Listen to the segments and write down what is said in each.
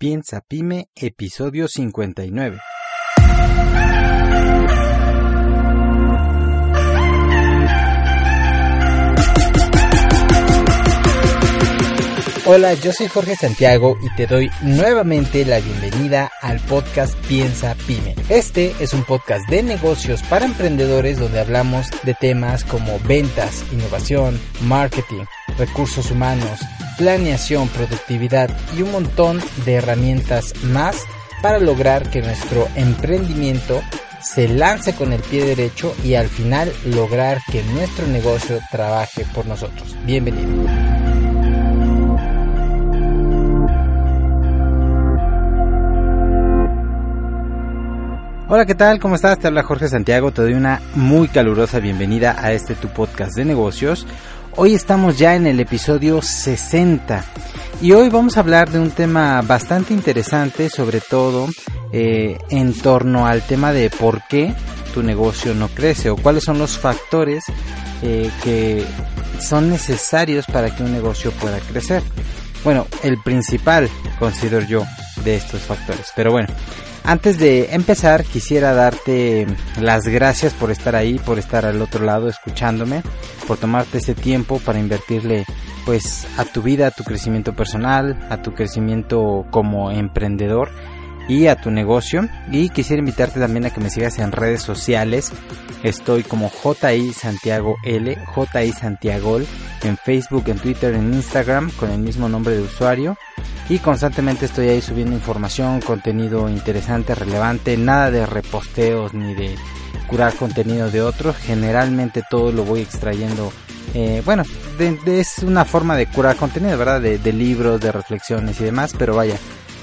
Piensa Pyme, episodio 59. Hola, yo soy Jorge Santiago y te doy nuevamente la bienvenida al podcast Piensa Pyme. Este es un podcast de negocios para emprendedores donde hablamos de temas como ventas, innovación, marketing, recursos humanos, planeación, productividad y un montón de herramientas más para lograr que nuestro emprendimiento se lance con el pie derecho y al final lograr que nuestro negocio trabaje por nosotros. Bienvenido. Hola, ¿qué tal? ¿Cómo estás? Te habla Jorge Santiago. Te doy una muy calurosa bienvenida a este tu podcast de negocios. Hoy estamos ya en el episodio 60 y hoy vamos a hablar de un tema bastante interesante, sobre todo eh, en torno al tema de por qué tu negocio no crece o cuáles son los factores eh, que son necesarios para que un negocio pueda crecer. Bueno, el principal considero yo de estos factores, pero bueno, antes de empezar, quisiera darte las gracias por estar ahí, por estar al otro lado escuchándome, por tomarte ese tiempo para invertirle pues a tu vida, a tu crecimiento personal, a tu crecimiento como emprendedor y a tu negocio. Y quisiera invitarte también a que me sigas en redes sociales. Estoy como JI Santiago L, JI Santiago en Facebook, en Twitter, en Instagram con el mismo nombre de usuario y constantemente estoy ahí subiendo información, contenido interesante, relevante, nada de reposteos ni de curar contenido de otros, generalmente todo lo voy extrayendo, eh, bueno, es una forma de curar contenido, ¿verdad? De, de libros, de reflexiones y demás, pero vaya,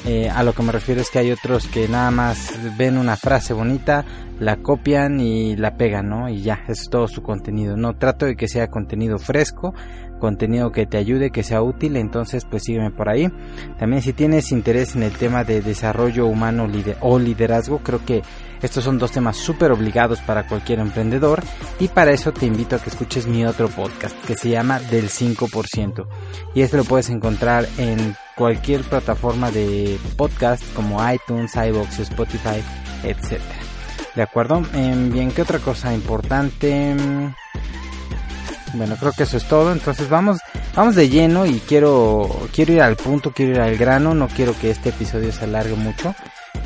eh, a lo que me refiero es que hay otros que nada más ven una frase bonita, la copian y la pegan, ¿no? Y ya, es todo su contenido. No trato de que sea contenido fresco, contenido que te ayude, que sea útil, entonces pues sígueme por ahí. También si tienes interés en el tema de desarrollo humano o liderazgo, creo que estos son dos temas súper obligados para cualquier emprendedor y para eso te invito a que escuches mi otro podcast que se llama Del 5% y este lo puedes encontrar en cualquier plataforma de podcast como iTunes, iBox, Spotify, etc. ¿De acuerdo? Em, bien, ¿qué otra cosa importante? Bueno, creo que eso es todo. Entonces vamos, vamos de lleno y quiero, quiero ir al punto, quiero ir al grano. No quiero que este episodio se alargue mucho,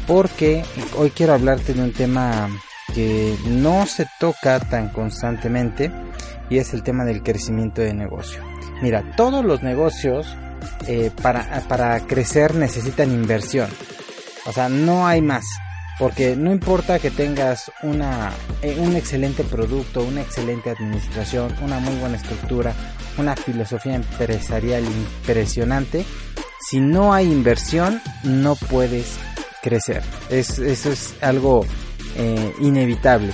porque hoy quiero hablarte de un tema que no se toca tan constantemente y es el tema del crecimiento de negocio. Mira, todos los negocios eh, para, para crecer necesitan inversión. O sea, no hay más. Porque no importa que tengas una, eh, un excelente producto, una excelente administración, una muy buena estructura, una filosofía empresarial impresionante, si no hay inversión no puedes crecer. eso es algo eh, inevitable.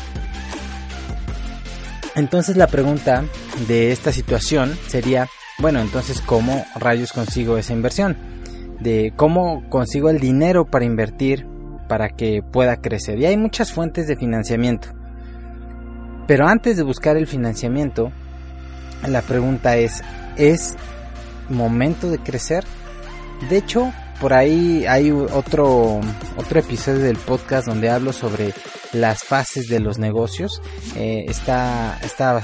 Entonces la pregunta de esta situación sería, bueno, entonces ¿cómo rayos consigo esa inversión? De cómo consigo el dinero para invertir para que pueda crecer. Y hay muchas fuentes de financiamiento. Pero antes de buscar el financiamiento, la pregunta es, ¿es momento de crecer? De hecho, por ahí hay otro, otro episodio del podcast donde hablo sobre las fases de los negocios. Eh, está, está,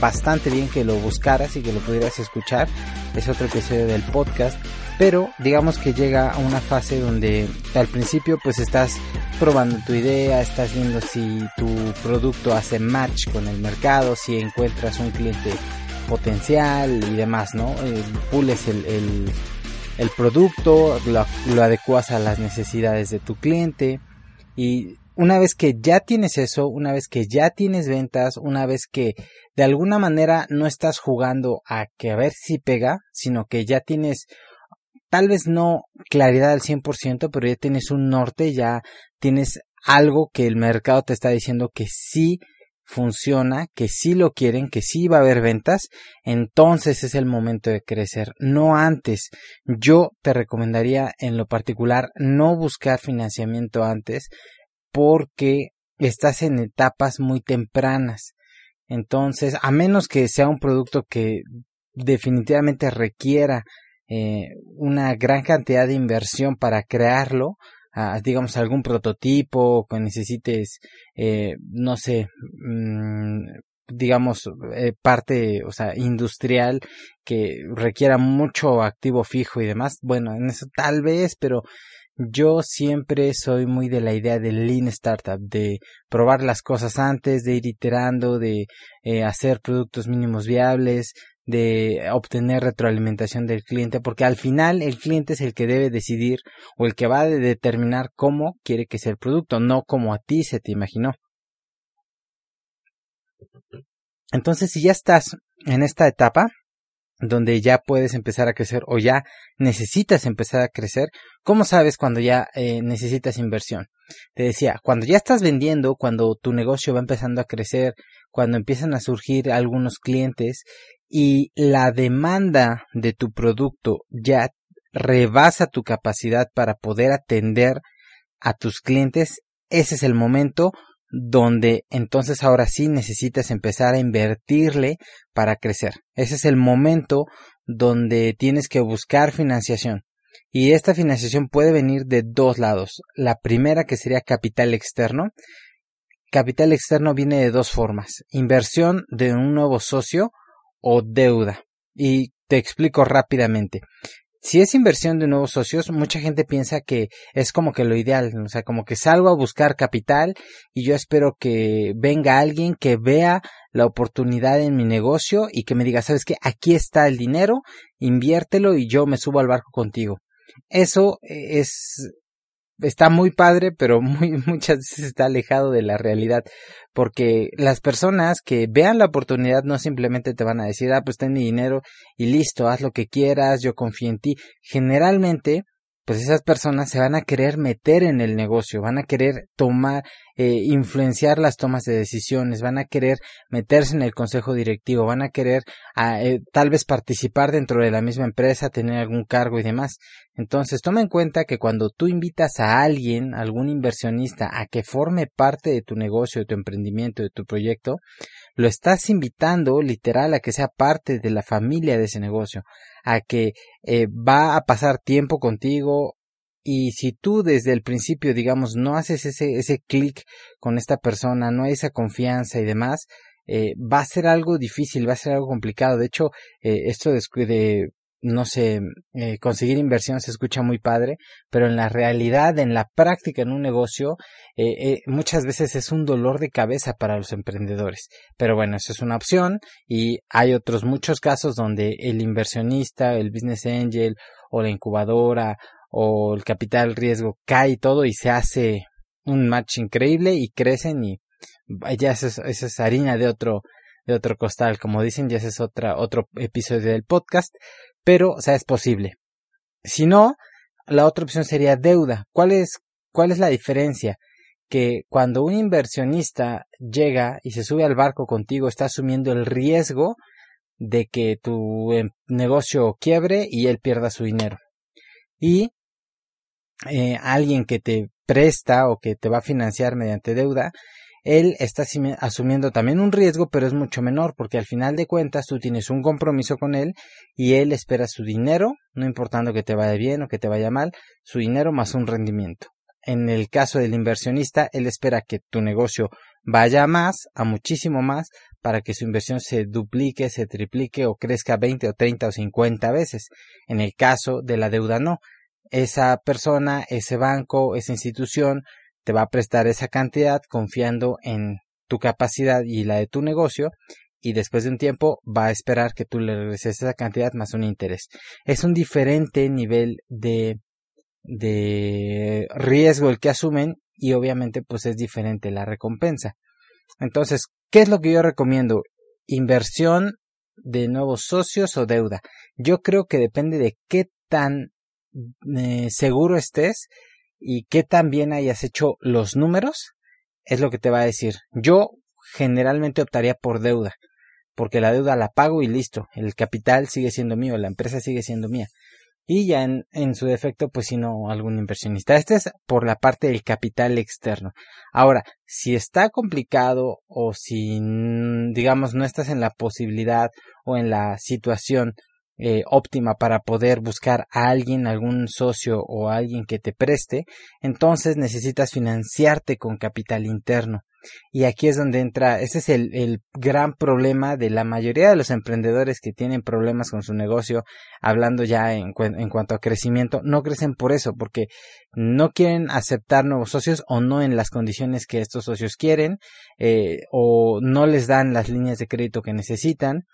bastante bien que lo buscaras y que lo pudieras escuchar. Es otro episodio del podcast pero digamos que llega a una fase donde al principio pues estás probando tu idea, estás viendo si tu producto hace match con el mercado, si encuentras un cliente potencial y demás, ¿no? Eh, pules el, el, producto, lo, lo adecuas a las necesidades de tu cliente y una vez que ya tienes eso, una vez que ya tienes ventas, una vez que de alguna manera no estás jugando a que a ver si pega, sino que ya tienes tal vez no claridad al 100%, pero ya tienes un norte, ya tienes algo que el mercado te está diciendo que sí funciona, que sí lo quieren, que sí va a haber ventas, entonces es el momento de crecer, no antes. Yo te recomendaría en lo particular no buscar financiamiento antes porque estás en etapas muy tempranas. Entonces, a menos que sea un producto que definitivamente requiera eh, una gran cantidad de inversión para crearlo, digamos algún prototipo que necesites, eh, no sé, mm, digamos, eh, parte, o sea, industrial que requiera mucho activo fijo y demás. Bueno, en eso tal vez, pero yo siempre soy muy de la idea del lean startup, de probar las cosas antes, de ir iterando, de eh, hacer productos mínimos viables, de obtener retroalimentación del cliente, porque al final el cliente es el que debe decidir o el que va a determinar cómo quiere que sea el producto, no como a ti se te imaginó. Entonces, si ya estás en esta etapa, donde ya puedes empezar a crecer o ya necesitas empezar a crecer, ¿cómo sabes cuando ya eh, necesitas inversión? Te decía, cuando ya estás vendiendo, cuando tu negocio va empezando a crecer, cuando empiezan a surgir algunos clientes y la demanda de tu producto ya rebasa tu capacidad para poder atender a tus clientes, ese es el momento donde entonces ahora sí necesitas empezar a invertirle para crecer. Ese es el momento donde tienes que buscar financiación. Y esta financiación puede venir de dos lados. La primera que sería capital externo. Capital externo viene de dos formas. Inversión de un nuevo socio o deuda. Y te explico rápidamente si es inversión de nuevos socios, mucha gente piensa que es como que lo ideal, o sea, como que salgo a buscar capital y yo espero que venga alguien que vea la oportunidad en mi negocio y que me diga, sabes que aquí está el dinero, inviértelo y yo me subo al barco contigo. Eso es está muy padre, pero muy muchas veces está alejado de la realidad, porque las personas que vean la oportunidad no simplemente te van a decir, ah, pues ten mi dinero y listo, haz lo que quieras, yo confío en ti. Generalmente pues esas personas se van a querer meter en el negocio, van a querer tomar, eh, influenciar las tomas de decisiones, van a querer meterse en el consejo directivo, van a querer ah, eh, tal vez participar dentro de la misma empresa, tener algún cargo y demás. Entonces, toma en cuenta que cuando tú invitas a alguien, algún inversionista, a que forme parte de tu negocio, de tu emprendimiento, de tu proyecto, lo estás invitando literal a que sea parte de la familia de ese negocio, a que eh, va a pasar tiempo contigo y si tú desde el principio, digamos, no haces ese, ese clic con esta persona, no hay esa confianza y demás, eh, va a ser algo difícil, va a ser algo complicado. De hecho, eh, esto de, de no sé, eh, conseguir inversión se escucha muy padre, pero en la realidad, en la práctica, en un negocio, eh, eh, muchas veces es un dolor de cabeza para los emprendedores. Pero bueno, eso es una opción y hay otros muchos casos donde el inversionista, el business angel o la incubadora o el capital riesgo cae todo y se hace un match increíble y crecen y ya esa es harina de otro de otro costal, como dicen, ya ese es otra, otro episodio del podcast, pero, o sea, es posible. Si no, la otra opción sería deuda. ¿Cuál es, cuál es la diferencia? Que cuando un inversionista llega y se sube al barco contigo, está asumiendo el riesgo de que tu em, negocio quiebre y él pierda su dinero. Y eh, alguien que te presta o que te va a financiar mediante deuda él está asumiendo también un riesgo, pero es mucho menor, porque al final de cuentas tú tienes un compromiso con él y él espera su dinero, no importando que te vaya bien o que te vaya mal, su dinero más un rendimiento. En el caso del inversionista, él espera que tu negocio vaya más, a muchísimo más, para que su inversión se duplique, se triplique o crezca 20 o 30 o 50 veces. En el caso de la deuda no. Esa persona, ese banco, esa institución te va a prestar esa cantidad confiando en tu capacidad y la de tu negocio y después de un tiempo va a esperar que tú le regreses esa cantidad más un interés. Es un diferente nivel de, de riesgo el que asumen y obviamente pues es diferente la recompensa. Entonces, ¿qué es lo que yo recomiendo? Inversión de nuevos socios o deuda. Yo creo que depende de qué tan eh, seguro estés y qué tan bien hayas hecho los números, es lo que te va a decir. Yo generalmente optaría por deuda, porque la deuda la pago y listo, el capital sigue siendo mío, la empresa sigue siendo mía. Y ya en, en su defecto, pues si no, algún inversionista. Este es por la parte del capital externo. Ahora, si está complicado o si, digamos, no estás en la posibilidad o en la situación eh, óptima para poder buscar a alguien, algún socio o alguien que te preste, entonces necesitas financiarte con capital interno. Y aquí es donde entra, ese es el, el, gran problema de la mayoría de los emprendedores que tienen problemas con su negocio, hablando ya en, en, cuanto a crecimiento, no crecen por eso, porque no quieren aceptar nuevos socios o no en las condiciones que estos socios quieren, eh, o no les dan las líneas de crédito que necesitan,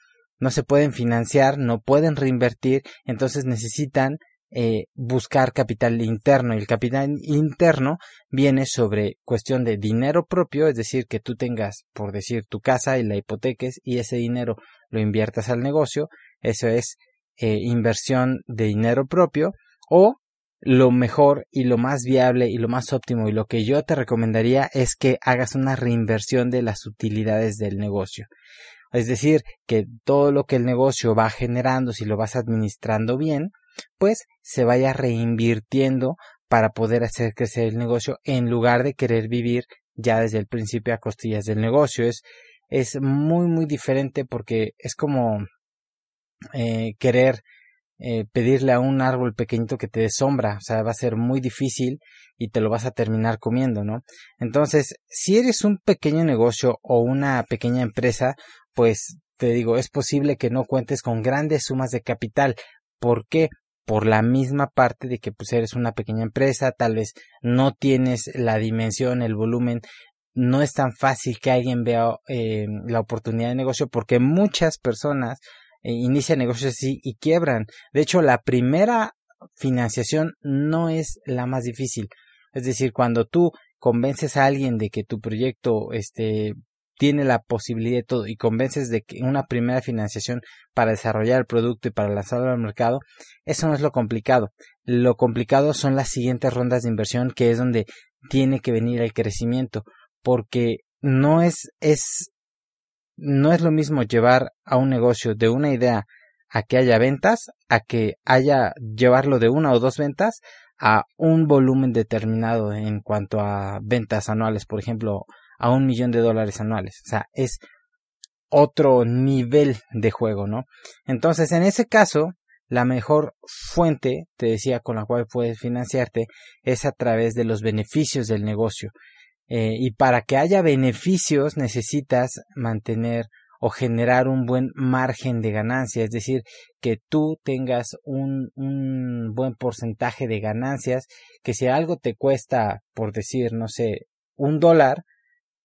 no se pueden financiar, no pueden reinvertir, entonces necesitan eh, buscar capital interno y el capital interno viene sobre cuestión de dinero propio, es decir, que tú tengas, por decir, tu casa y la hipoteques y ese dinero lo inviertas al negocio, eso es eh, inversión de dinero propio o lo mejor y lo más viable y lo más óptimo y lo que yo te recomendaría es que hagas una reinversión de las utilidades del negocio. Es decir, que todo lo que el negocio va generando, si lo vas administrando bien, pues se vaya reinvirtiendo para poder hacer crecer el negocio en lugar de querer vivir ya desde el principio a costillas del negocio. Es, es muy, muy diferente porque es como eh, querer eh, pedirle a un árbol pequeñito que te dé sombra, o sea, va a ser muy difícil y te lo vas a terminar comiendo, ¿no? Entonces, si eres un pequeño negocio o una pequeña empresa, pues te digo, es posible que no cuentes con grandes sumas de capital. ¿Por qué? Por la misma parte de que pues eres una pequeña empresa, tal vez no tienes la dimensión, el volumen, no es tan fácil que alguien vea eh, la oportunidad de negocio porque muchas personas eh, inician negocios así y quiebran. De hecho, la primera financiación no es la más difícil. Es decir, cuando tú convences a alguien de que tu proyecto este tiene la posibilidad de todo y convences de que una primera financiación para desarrollar el producto y para lanzarlo al mercado, eso no es lo complicado. Lo complicado son las siguientes rondas de inversión, que es donde tiene que venir el crecimiento, porque no es, es, no es lo mismo llevar a un negocio de una idea a que haya ventas, a que haya llevarlo de una o dos ventas a un volumen determinado en cuanto a ventas anuales, por ejemplo, a un millón de dólares anuales. O sea, es otro nivel de juego, ¿no? Entonces, en ese caso, la mejor fuente, te decía, con la cual puedes financiarte es a través de los beneficios del negocio. Eh, y para que haya beneficios necesitas mantener o generar un buen margen de ganancia, es decir, que tú tengas un, un buen porcentaje de ganancias, que si algo te cuesta, por decir, no sé, un dólar,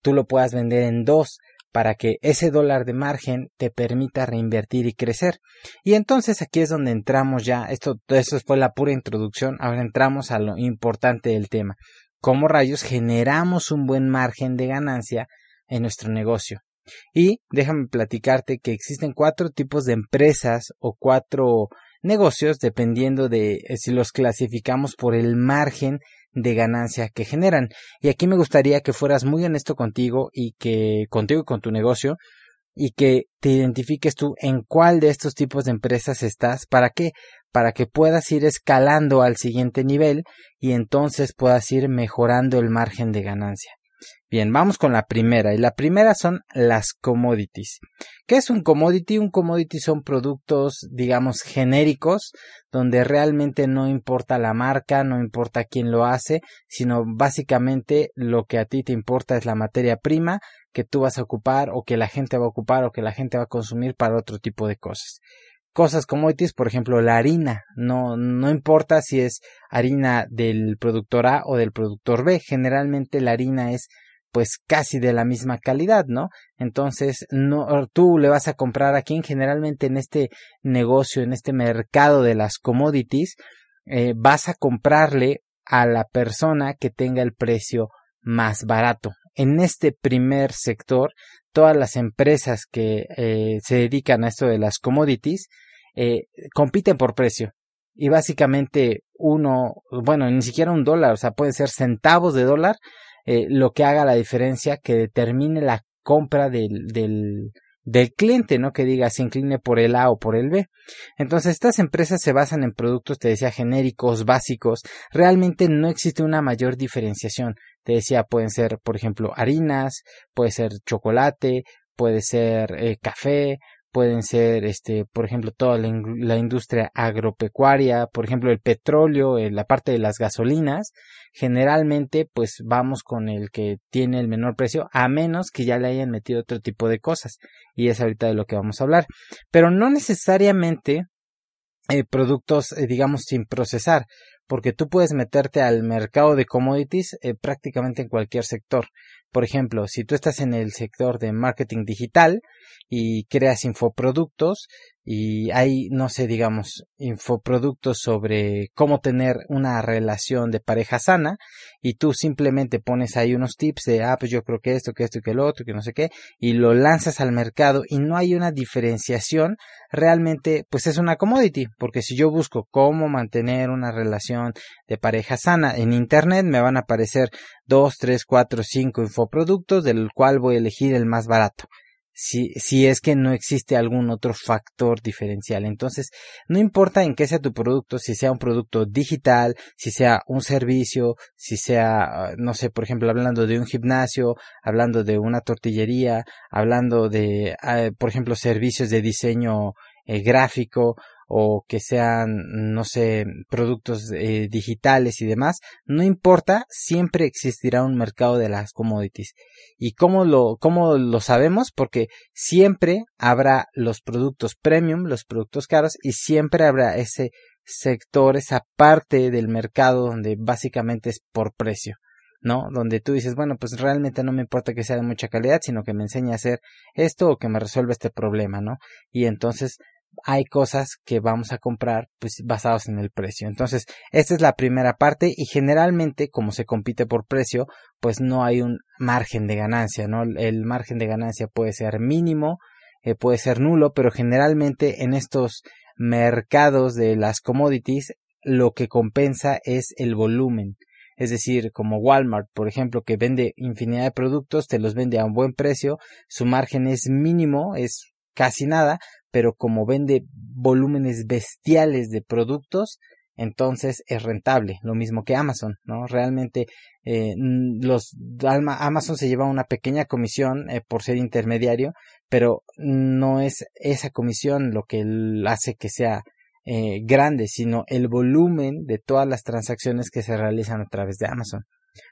tú lo puedas vender en dos para que ese dólar de margen te permita reinvertir y crecer. Y entonces aquí es donde entramos ya, esto, esto fue la pura introducción, ahora entramos a lo importante del tema. ¿Cómo rayos generamos un buen margen de ganancia en nuestro negocio? Y déjame platicarte que existen cuatro tipos de empresas o cuatro negocios dependiendo de eh, si los clasificamos por el margen de ganancia que generan. Y aquí me gustaría que fueras muy honesto contigo y que contigo y con tu negocio y que te identifiques tú en cuál de estos tipos de empresas estás, ¿para qué? Para que puedas ir escalando al siguiente nivel y entonces puedas ir mejorando el margen de ganancia. Bien, vamos con la primera. Y la primera son las commodities. ¿Qué es un commodity? Un commodity son productos, digamos, genéricos, donde realmente no importa la marca, no importa quién lo hace, sino básicamente lo que a ti te importa es la materia prima que tú vas a ocupar o que la gente va a ocupar o que la gente va a consumir para otro tipo de cosas cosas commodities, por ejemplo, la harina. No, no importa si es harina del productor A o del productor B. Generalmente la harina es pues casi de la misma calidad, ¿no? Entonces, no, tú le vas a comprar a quien generalmente en este negocio, en este mercado de las commodities, eh, vas a comprarle a la persona que tenga el precio más barato. En este primer sector, todas las empresas que eh, se dedican a esto de las commodities eh, compiten por precio. Y básicamente uno, bueno, ni siquiera un dólar, o sea, puede ser centavos de dólar, eh, lo que haga la diferencia que determine la compra del, del, del cliente, ¿no? Que diga se incline por el A o por el B. Entonces, estas empresas se basan en productos, te decía, genéricos, básicos. Realmente no existe una mayor diferenciación. Te decía, pueden ser, por ejemplo, harinas, puede ser chocolate, puede ser eh, café, pueden ser, este, por ejemplo, toda la, industria agropecuaria, por ejemplo, el petróleo, eh, la parte de las gasolinas, generalmente, pues vamos con el que tiene el menor precio, a menos que ya le hayan metido otro tipo de cosas, y es ahorita de lo que vamos a hablar. Pero no necesariamente eh, productos, eh, digamos, sin procesar, porque tú puedes meterte al mercado de commodities prácticamente en cualquier sector. Por ejemplo, si tú estás en el sector de marketing digital y creas infoproductos y hay, no sé, digamos, infoproductos sobre cómo tener una relación de pareja sana y tú simplemente pones ahí unos tips de, ah, pues yo creo que esto, que esto que lo otro, que no sé qué, y lo lanzas al mercado y no hay una diferenciación, realmente, pues es una commodity, porque si yo busco cómo mantener una relación de pareja sana en Internet, me van a aparecer dos, tres, cuatro, cinco infoproductos, del cual voy a elegir el más barato. Si, si es que no existe algún otro factor diferencial. Entonces, no importa en qué sea tu producto, si sea un producto digital, si sea un servicio, si sea, no sé, por ejemplo, hablando de un gimnasio, hablando de una tortillería, hablando de, ah, por ejemplo, servicios de diseño eh, gráfico o que sean, no sé, productos eh, digitales y demás, no importa, siempre existirá un mercado de las commodities. ¿Y cómo lo, cómo lo sabemos? Porque siempre habrá los productos premium, los productos caros, y siempre habrá ese sector, esa parte del mercado donde básicamente es por precio. ¿no? Donde tú dices, bueno, pues realmente no me importa que sea de mucha calidad, sino que me enseñe a hacer esto o que me resuelva este problema, ¿no? Y entonces hay cosas que vamos a comprar pues basados en el precio. Entonces, esta es la primera parte y generalmente como se compite por precio, pues no hay un margen de ganancia, ¿no? El margen de ganancia puede ser mínimo, eh, puede ser nulo, pero generalmente en estos mercados de las commodities lo que compensa es el volumen. Es decir, como Walmart, por ejemplo, que vende infinidad de productos, te los vende a un buen precio, su margen es mínimo, es casi nada, pero como vende volúmenes bestiales de productos, entonces es rentable, lo mismo que Amazon, ¿no? Realmente eh, los Amazon se lleva una pequeña comisión eh, por ser intermediario, pero no es esa comisión lo que hace que sea eh, grande, sino el volumen de todas las transacciones que se realizan a través de Amazon.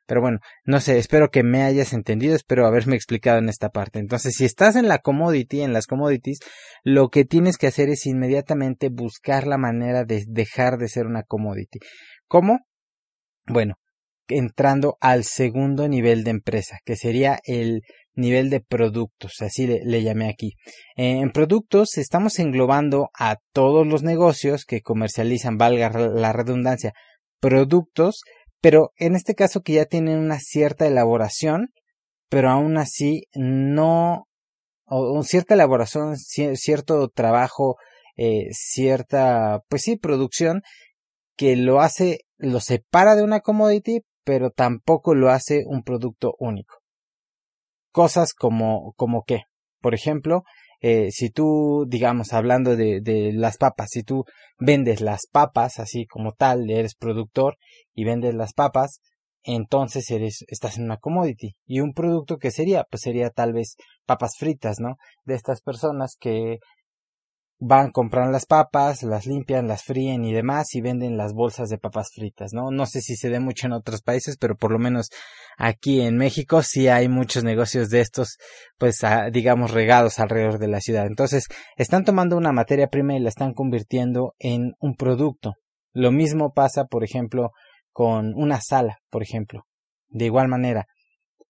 Pero bueno, no sé, espero que me hayas entendido, espero haberme explicado en esta parte. Entonces, si estás en la commodity, en las commodities, lo que tienes que hacer es inmediatamente buscar la manera de dejar de ser una commodity. ¿Cómo? Bueno, entrando al segundo nivel de empresa, que sería el nivel de productos, así le, llamé aquí. en productos estamos englobando a todos los negocios que comercializan, valga la redundancia, productos pero en este caso que ya tienen una cierta elaboración, pero aún así no, o, cierta elaboración, cierto trabajo, eh, cierta, pues sí, producción, que lo hace, lo separa de una commodity, pero tampoco lo hace un producto único. Cosas como, como qué. Por ejemplo, eh, si tú, digamos, hablando de, de, las papas, si tú vendes las papas así como tal, eres productor y vendes las papas, entonces eres, estás en una commodity. Y un producto que sería, pues sería tal vez papas fritas, ¿no? De estas personas que van, compran las papas, las limpian, las fríen y demás y venden las bolsas de papas fritas, ¿no? No sé si se dé mucho en otros países, pero por lo menos aquí en México sí hay muchos negocios de estos, pues digamos regados alrededor de la ciudad. Entonces, están tomando una materia prima y la están convirtiendo en un producto. Lo mismo pasa, por ejemplo, con una sala, por ejemplo. De igual manera,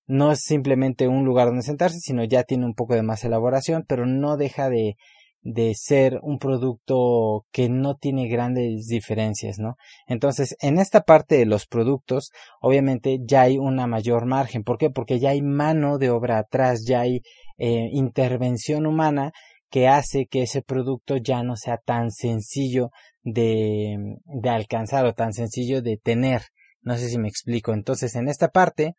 no es simplemente un lugar donde sentarse, sino ya tiene un poco de más elaboración, pero no deja de de ser un producto que no tiene grandes diferencias, ¿no? Entonces, en esta parte de los productos, obviamente ya hay una mayor margen. ¿Por qué? Porque ya hay mano de obra atrás, ya hay eh, intervención humana que hace que ese producto ya no sea tan sencillo de, de alcanzar o tan sencillo de tener. No sé si me explico. Entonces, en esta parte,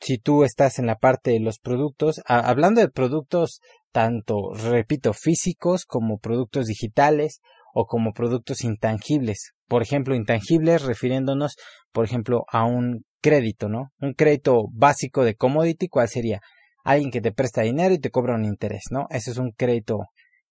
si tú estás en la parte de los productos, hablando de productos tanto, repito, físicos como productos digitales o como productos intangibles. Por ejemplo, intangibles refiriéndonos, por ejemplo, a un crédito, ¿no? Un crédito básico de commodity, ¿cuál sería? Alguien que te presta dinero y te cobra un interés, ¿no? Ese es un crédito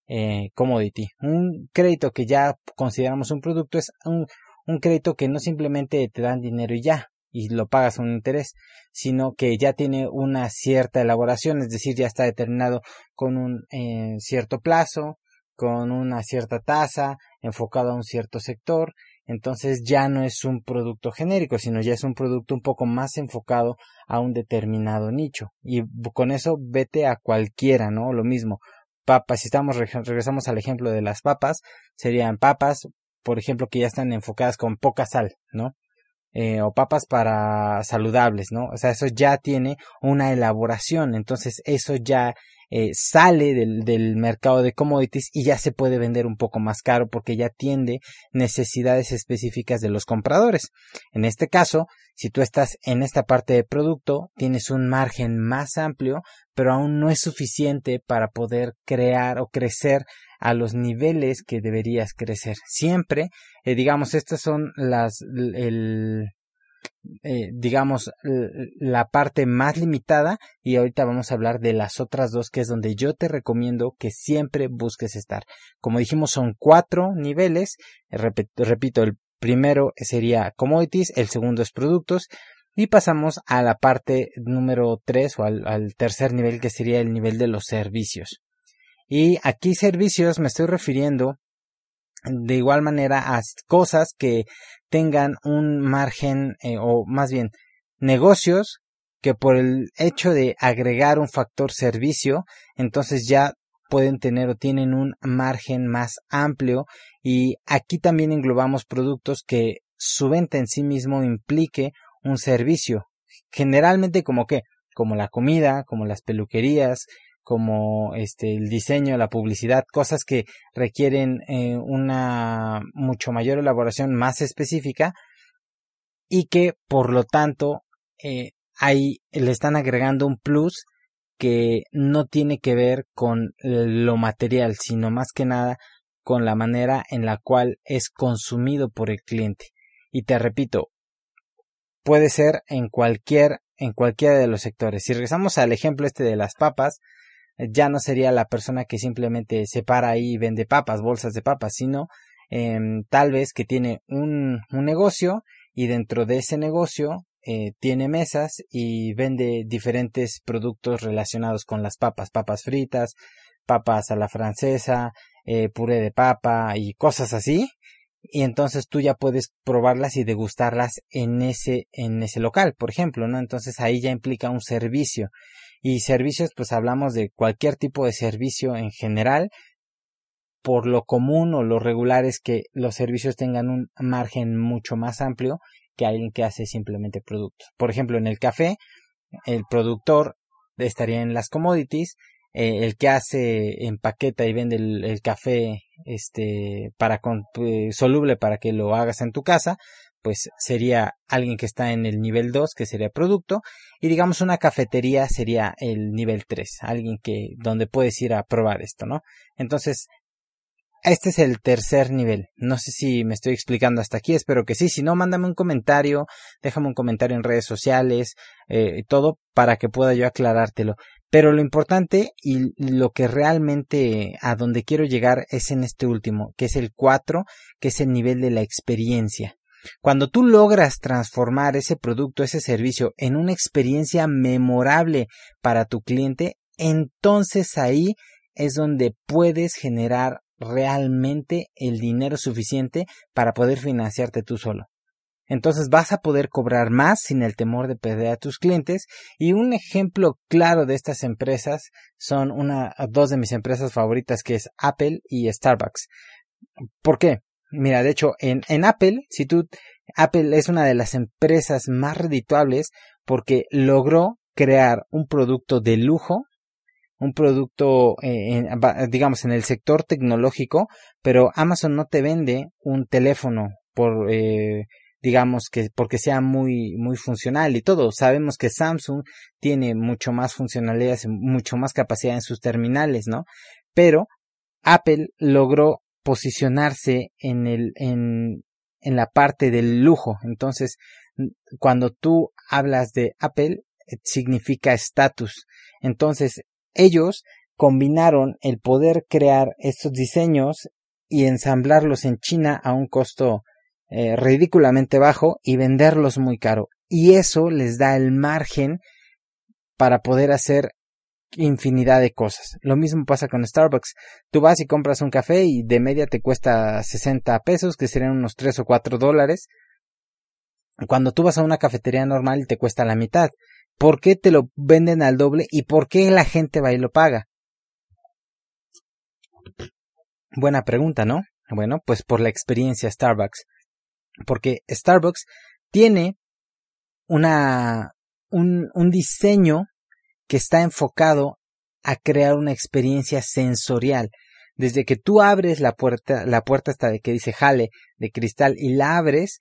eh, commodity. Un crédito que ya consideramos un producto es un, un crédito que no simplemente te dan dinero y ya, y lo pagas un interés, sino que ya tiene una cierta elaboración, es decir, ya está determinado con un eh, cierto plazo, con una cierta tasa, enfocado a un cierto sector, entonces ya no es un producto genérico, sino ya es un producto un poco más enfocado a un determinado nicho. Y con eso vete a cualquiera, ¿no? Lo mismo. Papas, si estamos, regresamos al ejemplo de las papas, serían papas, por ejemplo, que ya están enfocadas con poca sal, ¿no? Eh, o papas para saludables, ¿no? O sea, eso ya tiene una elaboración, entonces eso ya eh, sale del, del, mercado de commodities y ya se puede vender un poco más caro porque ya atiende necesidades específicas de los compradores. En este caso, si tú estás en esta parte de producto, tienes un margen más amplio, pero aún no es suficiente para poder crear o crecer a los niveles que deberías crecer. Siempre, eh, digamos, estas son las, el, eh, digamos, la parte más limitada y ahorita vamos a hablar de las otras dos que es donde yo te recomiendo que siempre busques estar. Como dijimos, son cuatro niveles. repito, el primero sería commodities, el segundo es productos y pasamos a la parte número tres o al tercer nivel que sería el nivel de los servicios. Y aquí servicios me estoy refiriendo de igual manera a cosas que tengan un margen eh, o más bien negocios que por el hecho de agregar un factor servicio entonces ya pueden tener o tienen un margen más amplio. Y aquí también englobamos productos que su venta en sí mismo implique un servicio. Generalmente como que como la comida como las peluquerías como este el diseño, la publicidad, cosas que requieren eh, una mucho mayor elaboración más específica y que por lo tanto eh, ahí le están agregando un plus que no tiene que ver con lo material, sino más que nada con la manera en la cual es consumido por el cliente. Y te repito, puede ser en cualquier en cualquiera de los sectores. Si regresamos al ejemplo este de las papas, ya no sería la persona que simplemente se para ahí y vende papas, bolsas de papas, sino em, tal vez que tiene un, un, negocio y dentro de ese negocio eh, tiene mesas y vende diferentes productos relacionados con las papas, papas fritas, papas a la francesa, eh, puré de papa y cosas así. Y entonces tú ya puedes probarlas y degustarlas en ese, en ese local, por ejemplo, ¿no? Entonces ahí ya implica un servicio. Y servicios, pues hablamos de cualquier tipo de servicio en general. Por lo común o lo regular es que los servicios tengan un margen mucho más amplio que alguien que hace simplemente productos. Por ejemplo, en el café, el productor estaría en las commodities, eh, el que hace empaqueta y vende el, café este para eh, soluble para que lo hagas en tu casa, pues sería alguien que está en el nivel 2, que sería producto, y digamos una cafetería sería el nivel 3, alguien que donde puedes ir a probar esto, ¿no? Entonces, este es el tercer nivel. No sé si me estoy explicando hasta aquí, espero que sí. Si no, mándame un comentario, déjame un comentario en redes sociales, eh, todo para que pueda yo aclarártelo. Pero lo importante y lo que realmente a donde quiero llegar es en este último, que es el 4, que es el nivel de la experiencia. Cuando tú logras transformar ese producto, ese servicio en una experiencia memorable para tu cliente, entonces ahí es donde puedes generar realmente el dinero suficiente para poder financiarte tú solo. Entonces vas a poder cobrar más sin el temor de perder a tus clientes. Y un ejemplo claro de estas empresas son una, dos de mis empresas favoritas que es Apple y Starbucks. ¿Por qué? Mira, de hecho, en, en Apple, si tú, Apple es una de las empresas más redituables porque logró crear un producto de lujo, un producto, eh, digamos, en el sector tecnológico, pero Amazon no te vende un teléfono por, eh, digamos que porque sea muy muy funcional y todo. Sabemos que Samsung tiene mucho más funcionalidades, mucho más capacidad en sus terminales, ¿no? Pero Apple logró posicionarse en el en, en la parte del lujo. Entonces, cuando tú hablas de Apple, eh, significa estatus. Entonces, ellos combinaron el poder crear estos diseños y ensamblarlos en China a un costo eh, ridículamente bajo y venderlos muy caro. Y eso les da el margen para poder hacer infinidad de cosas. Lo mismo pasa con Starbucks. Tú vas y compras un café y de media te cuesta 60 pesos, que serían unos 3 o 4 dólares. Cuando tú vas a una cafetería normal te cuesta la mitad. ¿Por qué te lo venden al doble y por qué la gente va y lo paga? Buena pregunta, ¿no? Bueno, pues por la experiencia Starbucks. Porque Starbucks tiene una, un, un diseño que está enfocado a crear una experiencia sensorial. Desde que tú abres la puerta, la puerta hasta de que dice jale de cristal y la abres,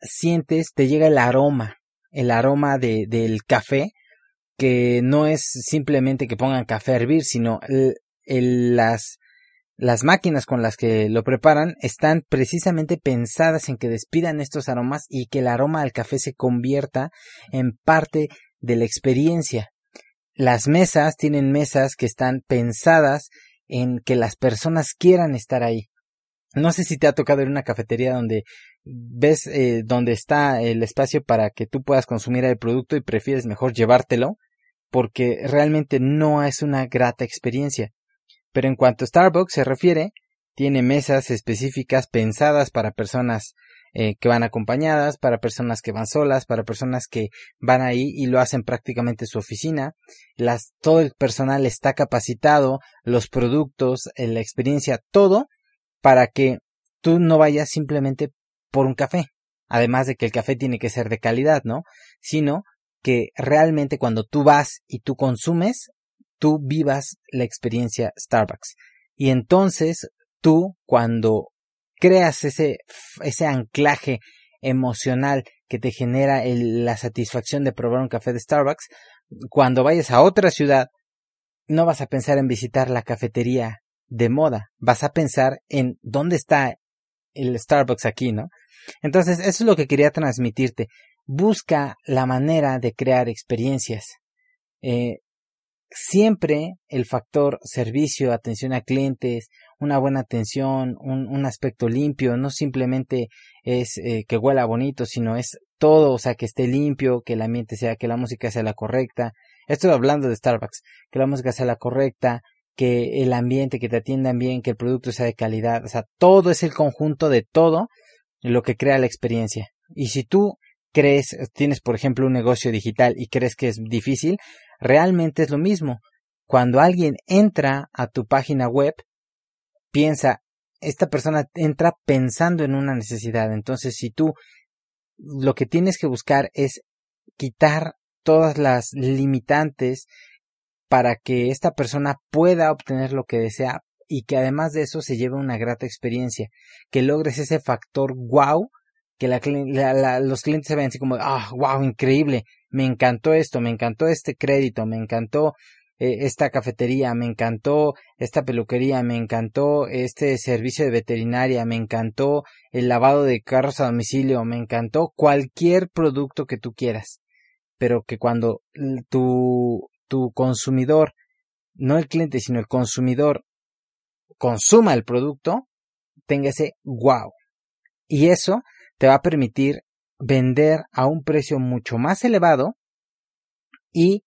sientes, te llega el aroma, el aroma de, del café, que no es simplemente que pongan café a hervir, sino las, las máquinas con las que lo preparan están precisamente pensadas en que despidan estos aromas y que el aroma del café se convierta en parte de la experiencia. Las mesas tienen mesas que están pensadas en que las personas quieran estar ahí. No sé si te ha tocado ir a una cafetería donde ves eh, donde está el espacio para que tú puedas consumir el producto y prefieres mejor llevártelo porque realmente no es una grata experiencia. Pero en cuanto a Starbucks se refiere, tiene mesas específicas pensadas para personas eh, que van acompañadas, para personas que van solas, para personas que van ahí y lo hacen prácticamente su oficina. Las, todo el personal está capacitado, los productos, eh, la experiencia, todo para que tú no vayas simplemente por un café. Además de que el café tiene que ser de calidad, ¿no? Sino que realmente cuando tú vas y tú consumes, tú vivas la experiencia Starbucks. Y entonces tú cuando creas ese, ese anclaje emocional que te genera la satisfacción de probar un café de Starbucks, cuando vayas a otra ciudad, no vas a pensar en visitar la cafetería de moda, vas a pensar en dónde está el Starbucks aquí, ¿no? Entonces, eso es lo que quería transmitirte. Busca la manera de crear experiencias. Eh, siempre el factor servicio, atención a clientes, una buena atención, un, un aspecto limpio, no simplemente es eh, que huela bonito, sino es todo, o sea, que esté limpio, que el ambiente sea, que la música sea la correcta. Estoy hablando de Starbucks, que la música sea la correcta, que el ambiente, que te atiendan bien, que el producto sea de calidad, o sea, todo es el conjunto de todo lo que crea la experiencia. Y si tú crees, tienes por ejemplo un negocio digital y crees que es difícil, realmente es lo mismo. Cuando alguien entra a tu página web, piensa, esta persona entra pensando en una necesidad. Entonces, si tú lo que tienes que buscar es quitar todas las limitantes para que esta persona pueda obtener lo que desea y que además de eso se lleve una grata experiencia, que logres ese factor wow que los clientes se ven así como, ah, wow, increíble, me encantó esto, me encantó este crédito, me encantó eh, esta cafetería, me encantó esta peluquería, me encantó este servicio de veterinaria, me encantó el lavado de carros a domicilio, me encantó cualquier producto que tú quieras. Pero que cuando tu, tu consumidor, no el cliente, sino el consumidor, consuma el producto, tenga ese wow. Y eso te va a permitir vender a un precio mucho más elevado y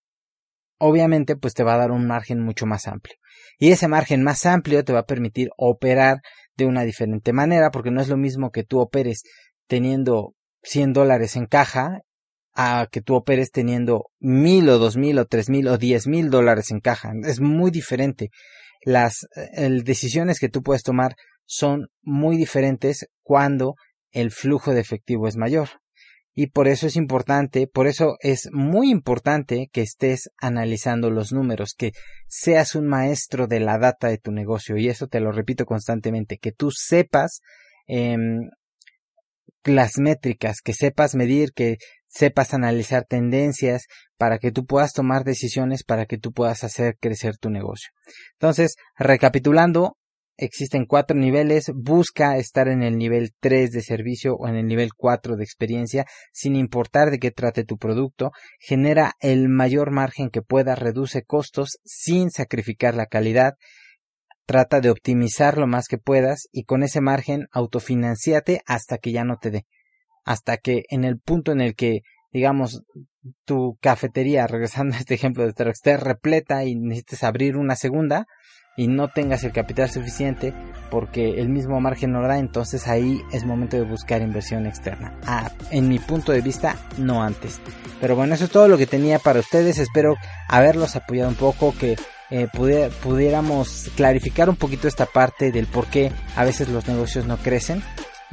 obviamente pues te va a dar un margen mucho más amplio. Y ese margen más amplio te va a permitir operar de una diferente manera porque no es lo mismo que tú operes teniendo 100 dólares en caja a que tú operes teniendo mil o dos mil o tres mil o diez mil dólares en caja. Es muy diferente. Las eh, decisiones que tú puedes tomar son muy diferentes cuando el flujo de efectivo es mayor. Y por eso es importante, por eso es muy importante que estés analizando los números, que seas un maestro de la data de tu negocio. Y eso te lo repito constantemente, que tú sepas em, las métricas, que sepas medir, que sepas analizar tendencias para que tú puedas tomar decisiones, para que tú puedas hacer crecer tu negocio. Entonces, recapitulando, existen cuatro niveles, busca estar en el nivel 3 de servicio o en el nivel 4 de experiencia, sin importar de qué trate tu producto, genera el mayor margen que pueda, reduce costos sin sacrificar la calidad, trata de optimizar lo más que puedas y con ese margen autofinanciate hasta que ya no te dé, hasta que en el punto en el que digamos, tu cafetería, regresando a este ejemplo de Starbucks, esté repleta y necesites abrir una segunda y no tengas el capital suficiente porque el mismo margen no da, entonces ahí es momento de buscar inversión externa. Ah, en mi punto de vista, no antes. Pero bueno, eso es todo lo que tenía para ustedes. Espero haberlos apoyado un poco, que eh, pudiéramos clarificar un poquito esta parte del por qué a veces los negocios no crecen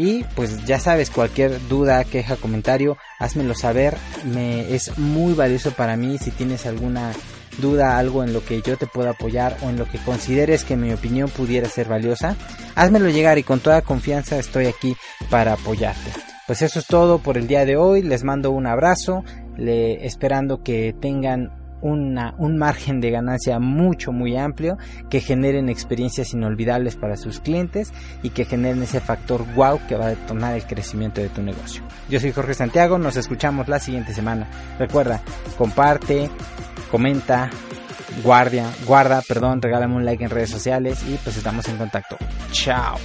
y pues ya sabes, cualquier duda, queja, comentario, házmelo saber. Me es muy valioso para mí si tienes alguna duda, algo en lo que yo te pueda apoyar o en lo que consideres que mi opinión pudiera ser valiosa, házmelo llegar y con toda confianza estoy aquí para apoyarte. Pues eso es todo por el día de hoy, les mando un abrazo, le, esperando que tengan un margen de ganancia mucho muy amplio que generen experiencias inolvidables para sus clientes y que generen ese factor wow que va a detonar el crecimiento de tu negocio. Yo soy Jorge Santiago, nos escuchamos la siguiente semana. Recuerda, comparte, comenta, guardia, guarda, perdón, regálame un like en redes sociales y pues estamos en contacto. Chao.